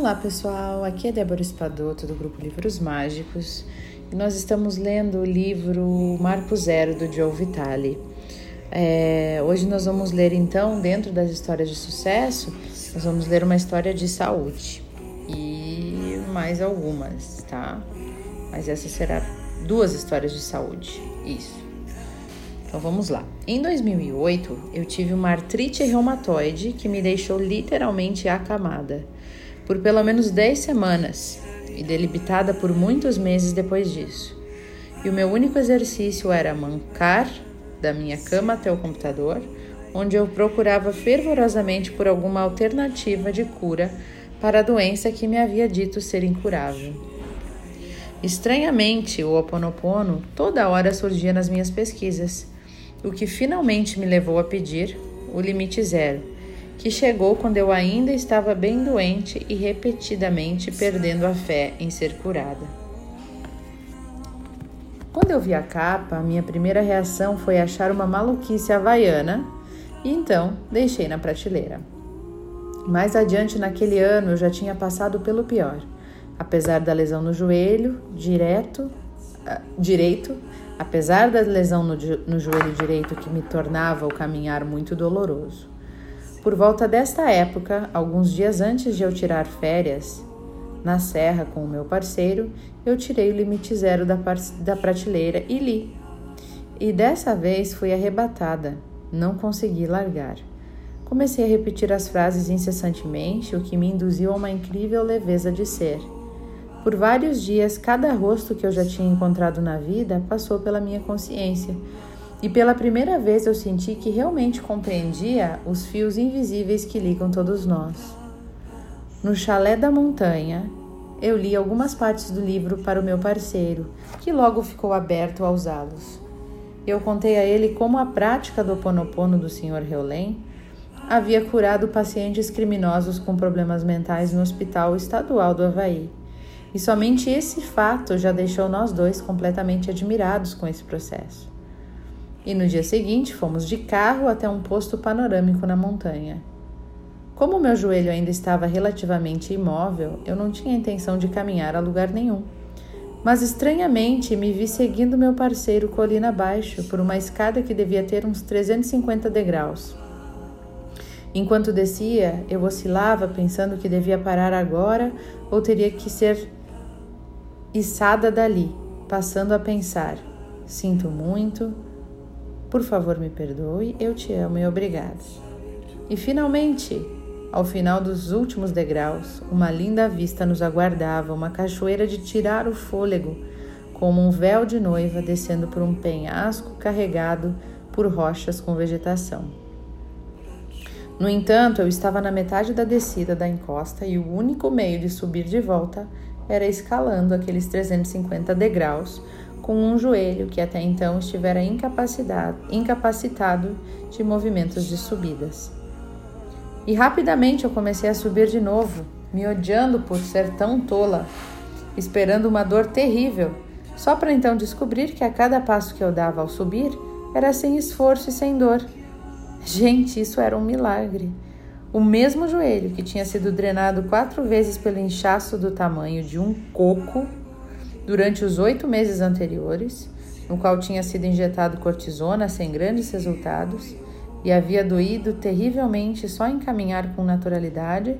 Olá pessoal, aqui é Débora Espadoto do grupo Livros Mágicos e nós estamos lendo o livro Marco Zero do Joe Vitale. É, hoje nós vamos ler então, dentro das histórias de sucesso, nós vamos ler uma história de saúde e mais algumas, tá? Mas essa será duas histórias de saúde, isso. Então vamos lá. Em 2008, eu tive uma artrite reumatoide que me deixou literalmente acamada por pelo menos 10 semanas e delimitada por muitos meses depois disso. E o meu único exercício era mancar da minha cama até o computador, onde eu procurava fervorosamente por alguma alternativa de cura para a doença que me havia dito ser incurável. Estranhamente, o Oponopono toda hora surgia nas minhas pesquisas, o que finalmente me levou a pedir o limite zero que chegou quando eu ainda estava bem doente e repetidamente perdendo a fé em ser curada. Quando eu vi a capa, a minha primeira reação foi achar uma maluquice havaiana e então deixei na prateleira. Mais adiante naquele ano eu já tinha passado pelo pior. Apesar da lesão no joelho direto, uh, direito, apesar da lesão no, no joelho direito que me tornava o caminhar muito doloroso. Por volta desta época, alguns dias antes de eu tirar férias, na serra com o meu parceiro, eu tirei o limite zero da, da prateleira e li. E dessa vez fui arrebatada, não consegui largar. Comecei a repetir as frases incessantemente, o que me induziu a uma incrível leveza de ser. Por vários dias, cada rosto que eu já tinha encontrado na vida passou pela minha consciência, e pela primeira vez eu senti que realmente compreendia os fios invisíveis que ligam todos nós. No chalé da montanha, eu li algumas partes do livro para o meu parceiro, que logo ficou aberto a usá-los. Eu contei a ele como a prática do Ponopono do Sr. Heulen havia curado pacientes criminosos com problemas mentais no Hospital Estadual do Havaí. E somente esse fato já deixou nós dois completamente admirados com esse processo. E no dia seguinte fomos de carro até um posto panorâmico na montanha. Como meu joelho ainda estava relativamente imóvel, eu não tinha intenção de caminhar a lugar nenhum. Mas estranhamente me vi seguindo meu parceiro colina abaixo por uma escada que devia ter uns 350 degraus. Enquanto descia, eu oscilava pensando que devia parar agora ou teria que ser içada dali, passando a pensar: sinto muito, por favor, me perdoe, eu te amo e obrigado. E finalmente, ao final dos últimos degraus, uma linda vista nos aguardava, uma cachoeira de tirar o fôlego, como um véu de noiva descendo por um penhasco carregado por rochas com vegetação. No entanto, eu estava na metade da descida da encosta e o único meio de subir de volta era escalando aqueles 350 degraus com um joelho que até então estivera incapacitado de movimentos de subidas. E rapidamente eu comecei a subir de novo, me odiando por ser tão tola, esperando uma dor terrível, só para então descobrir que a cada passo que eu dava ao subir era sem esforço e sem dor. Gente, isso era um milagre. O mesmo joelho que tinha sido drenado quatro vezes pelo inchaço do tamanho de um coco durante os oito meses anteriores, no qual tinha sido injetado cortisona sem grandes resultados e havia doído terrivelmente só em caminhar com naturalidade,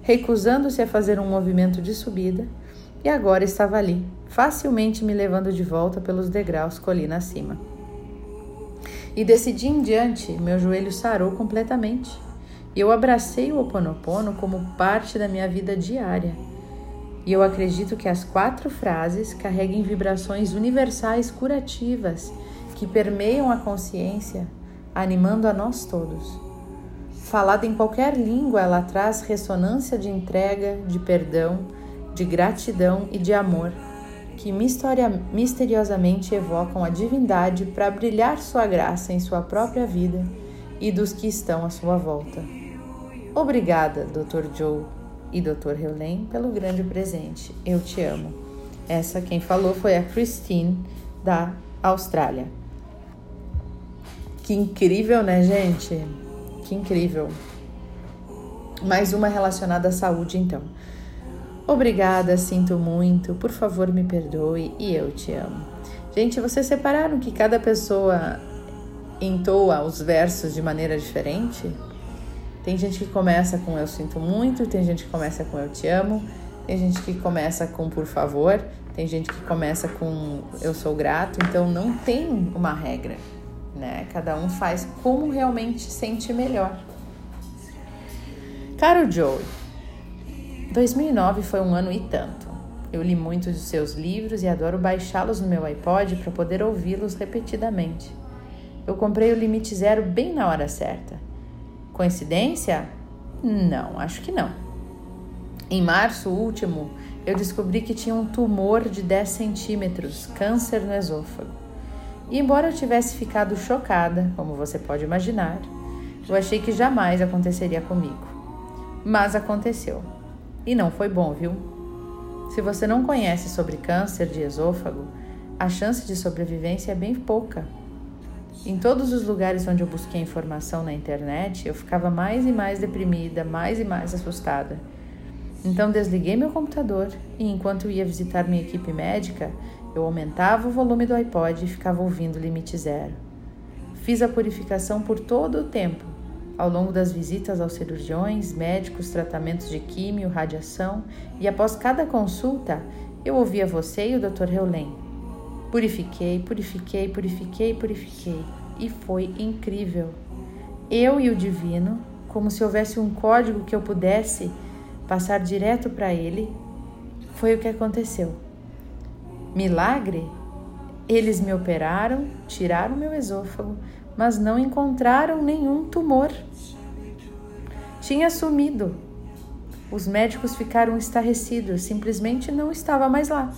recusando-se a fazer um movimento de subida, e agora estava ali, facilmente me levando de volta pelos degraus colina acima. E decidi em diante, meu joelho sarou completamente. E eu abracei o Oponopono como parte da minha vida diária e eu acredito que as quatro frases carreguem vibrações universais curativas que permeiam a consciência, animando a nós todos. Falada em qualquer língua, ela traz ressonância de entrega, de perdão, de gratidão e de amor, que misteriosamente evocam a divindade para brilhar sua graça em sua própria vida e dos que estão à sua volta. Obrigada, Dr. Joe e Dr. Heulen pelo grande presente. Eu te amo. Essa quem falou foi a Christine da Austrália. Que incrível, né, gente? Que incrível. Mais uma relacionada à saúde, então. Obrigada, sinto muito, por favor me perdoe e eu te amo. Gente, vocês separaram que cada pessoa entoa os versos de maneira diferente? Tem gente que começa com eu sinto muito, tem gente que começa com eu te amo, tem gente que começa com por favor, tem gente que começa com eu sou grato, então não tem uma regra, né? Cada um faz como realmente sente melhor. Caro Joey, 2009 foi um ano e tanto. Eu li muitos dos seus livros e adoro baixá-los no meu iPod para poder ouvi-los repetidamente. Eu comprei o Limite Zero bem na hora certa. Coincidência? Não, acho que não. Em março último, eu descobri que tinha um tumor de 10 centímetros, câncer no esôfago. E embora eu tivesse ficado chocada, como você pode imaginar, eu achei que jamais aconteceria comigo. Mas aconteceu. E não foi bom, viu? Se você não conhece sobre câncer de esôfago, a chance de sobrevivência é bem pouca. Em todos os lugares onde eu busquei informação na internet, eu ficava mais e mais deprimida, mais e mais assustada. Então desliguei meu computador e enquanto ia visitar minha equipe médica, eu aumentava o volume do iPod e ficava ouvindo limite zero. Fiz a purificação por todo o tempo, ao longo das visitas aos cirurgiões, médicos, tratamentos de químio, radiação, e após cada consulta, eu ouvia você e o Dr. Heulen Purifiquei, purifiquei, purifiquei, purifiquei. E foi incrível. Eu e o divino, como se houvesse um código que eu pudesse passar direto para ele, foi o que aconteceu. Milagre? Eles me operaram, tiraram meu esôfago, mas não encontraram nenhum tumor. Tinha sumido. Os médicos ficaram estarrecidos, simplesmente não estava mais lá.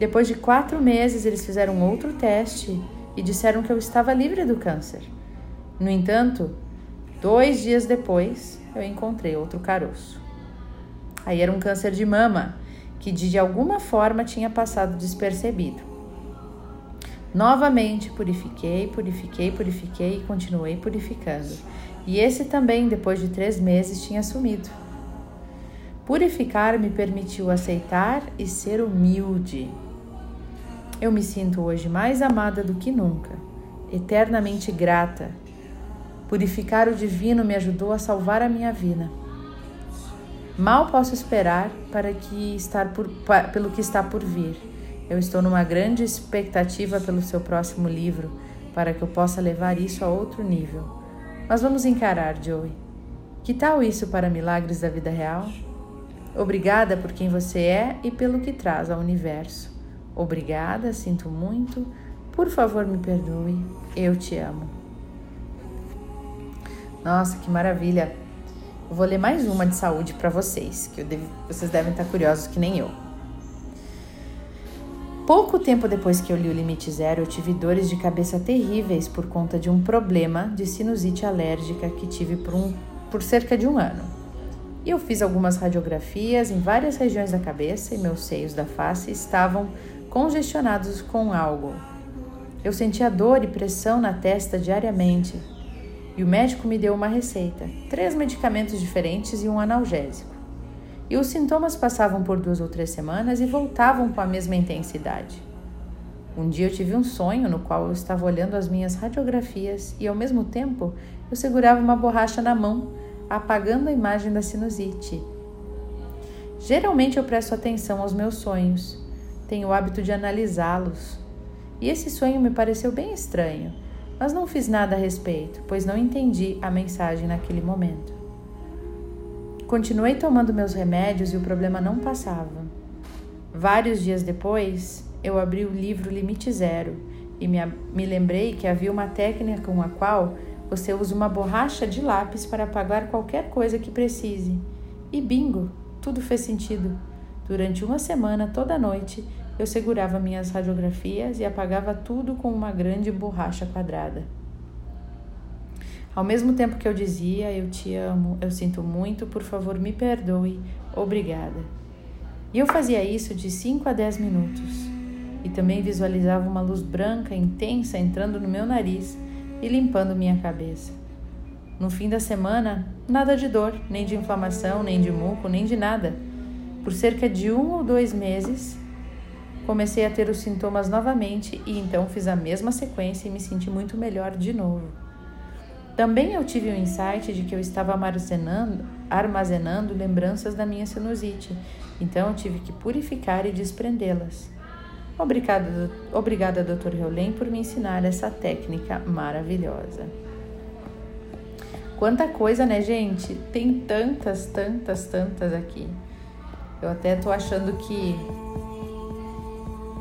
Depois de quatro meses, eles fizeram outro teste e disseram que eu estava livre do câncer. No entanto, dois dias depois, eu encontrei outro caroço. Aí era um câncer de mama, que de alguma forma tinha passado despercebido. Novamente purifiquei, purifiquei, purifiquei e continuei purificando. E esse também, depois de três meses, tinha sumido. Purificar me permitiu aceitar e ser humilde. Eu me sinto hoje mais amada do que nunca, eternamente grata. Purificar o divino me ajudou a salvar a minha vida. Mal posso esperar para que estar por, pelo que está por vir. Eu estou numa grande expectativa pelo seu próximo livro, para que eu possa levar isso a outro nível. Mas vamos encarar, Joey. Que tal isso para milagres da vida real? Obrigada por quem você é e pelo que traz ao universo. Obrigada, sinto muito. Por favor, me perdoe. Eu te amo. Nossa, que maravilha! Eu vou ler mais uma de saúde para vocês, que vocês devem estar curiosos que nem eu. Pouco tempo depois que eu li o Limite Zero, eu tive dores de cabeça terríveis por conta de um problema de sinusite alérgica que tive por, um, por cerca de um ano. E eu fiz algumas radiografias em várias regiões da cabeça e meus seios da face estavam congestionados com algo. Eu sentia dor e pressão na testa diariamente e o médico me deu uma receita, três medicamentos diferentes e um analgésico. E os sintomas passavam por duas ou três semanas e voltavam com a mesma intensidade. Um dia eu tive um sonho no qual eu estava olhando as minhas radiografias e, ao mesmo tempo, eu segurava uma borracha na mão, apagando a imagem da sinusite. Geralmente eu presto atenção aos meus sonhos tenho o hábito de analisá-los. E esse sonho me pareceu bem estranho, mas não fiz nada a respeito, pois não entendi a mensagem naquele momento. Continuei tomando meus remédios e o problema não passava. Vários dias depois, eu abri o livro Limite Zero e me, me lembrei que havia uma técnica com a qual você usa uma borracha de lápis para apagar qualquer coisa que precise. E bingo, tudo fez sentido. Durante uma semana, toda noite, eu segurava minhas radiografias e apagava tudo com uma grande borracha quadrada. Ao mesmo tempo que eu dizia eu te amo, eu sinto muito, por favor me perdoe, obrigada. E eu fazia isso de 5 a 10 minutos. E também visualizava uma luz branca intensa entrando no meu nariz e limpando minha cabeça. No fim da semana, nada de dor, nem de inflamação, nem de muco, nem de nada Por cerca de um ou dois meses, comecei a ter os sintomas novamente e então fiz a mesma sequência e me senti muito melhor de novo. Também eu tive o um insight de que eu estava armazenando, armazenando lembranças da minha sinusite, então eu tive que purificar e desprendê-las. Obrigada, obrigada, Dr. Heulen, por me ensinar essa técnica maravilhosa. Quanta coisa, né, gente? Tem tantas, tantas, tantas aqui. Eu até tô achando que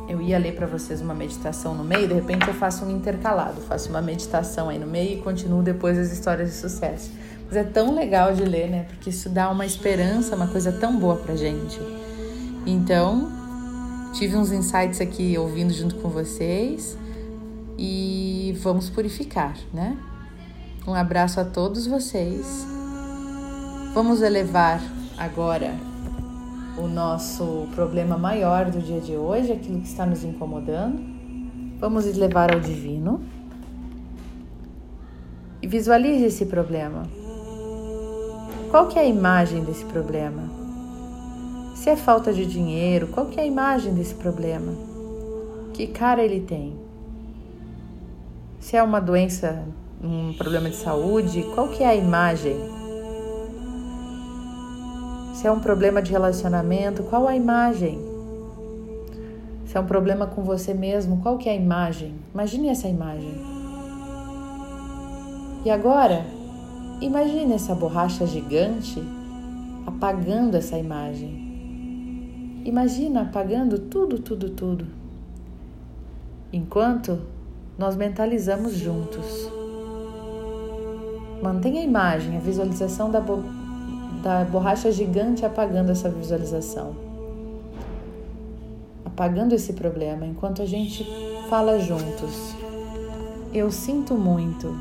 eu ia ler para vocês uma meditação no meio, de repente eu faço um intercalado, faço uma meditação aí no meio e continuo depois as histórias de sucesso. Mas é tão legal de ler, né? Porque isso dá uma esperança, uma coisa tão boa pra gente. Então, tive uns insights aqui ouvindo junto com vocês e vamos purificar, né? Um abraço a todos vocês. Vamos elevar agora o nosso problema maior do dia de hoje, aquilo que está nos incomodando. Vamos levar ao divino. E visualize esse problema. Qual que é a imagem desse problema? Se é falta de dinheiro, qual que é a imagem desse problema? Que cara ele tem? Se é uma doença, um problema de saúde, qual que é a imagem? Se é um problema de relacionamento, qual a imagem? Se é um problema com você mesmo, qual que é a imagem? Imagine essa imagem. E agora, imagine essa borracha gigante apagando essa imagem. Imagina apagando tudo, tudo, tudo. Enquanto nós mentalizamos juntos. Mantenha a imagem, a visualização da, da borracha gigante apagando essa visualização. Apagando esse problema enquanto a gente fala juntos. Eu sinto muito.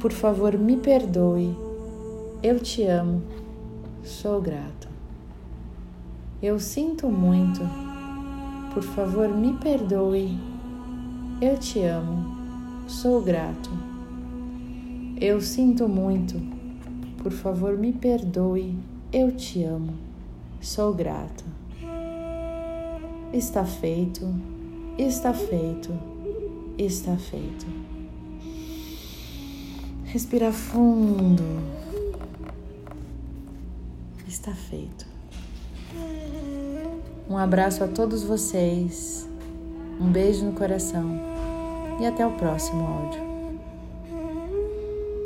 Por favor, me perdoe. Eu te amo. Sou grato. Eu sinto muito. Por favor, me perdoe. Eu te amo. Sou grato. Eu sinto muito por favor, me perdoe. Eu te amo. Sou grato. Está feito. Está feito. Está feito. Respira fundo. Está feito. Um abraço a todos vocês. Um beijo no coração. E até o próximo áudio.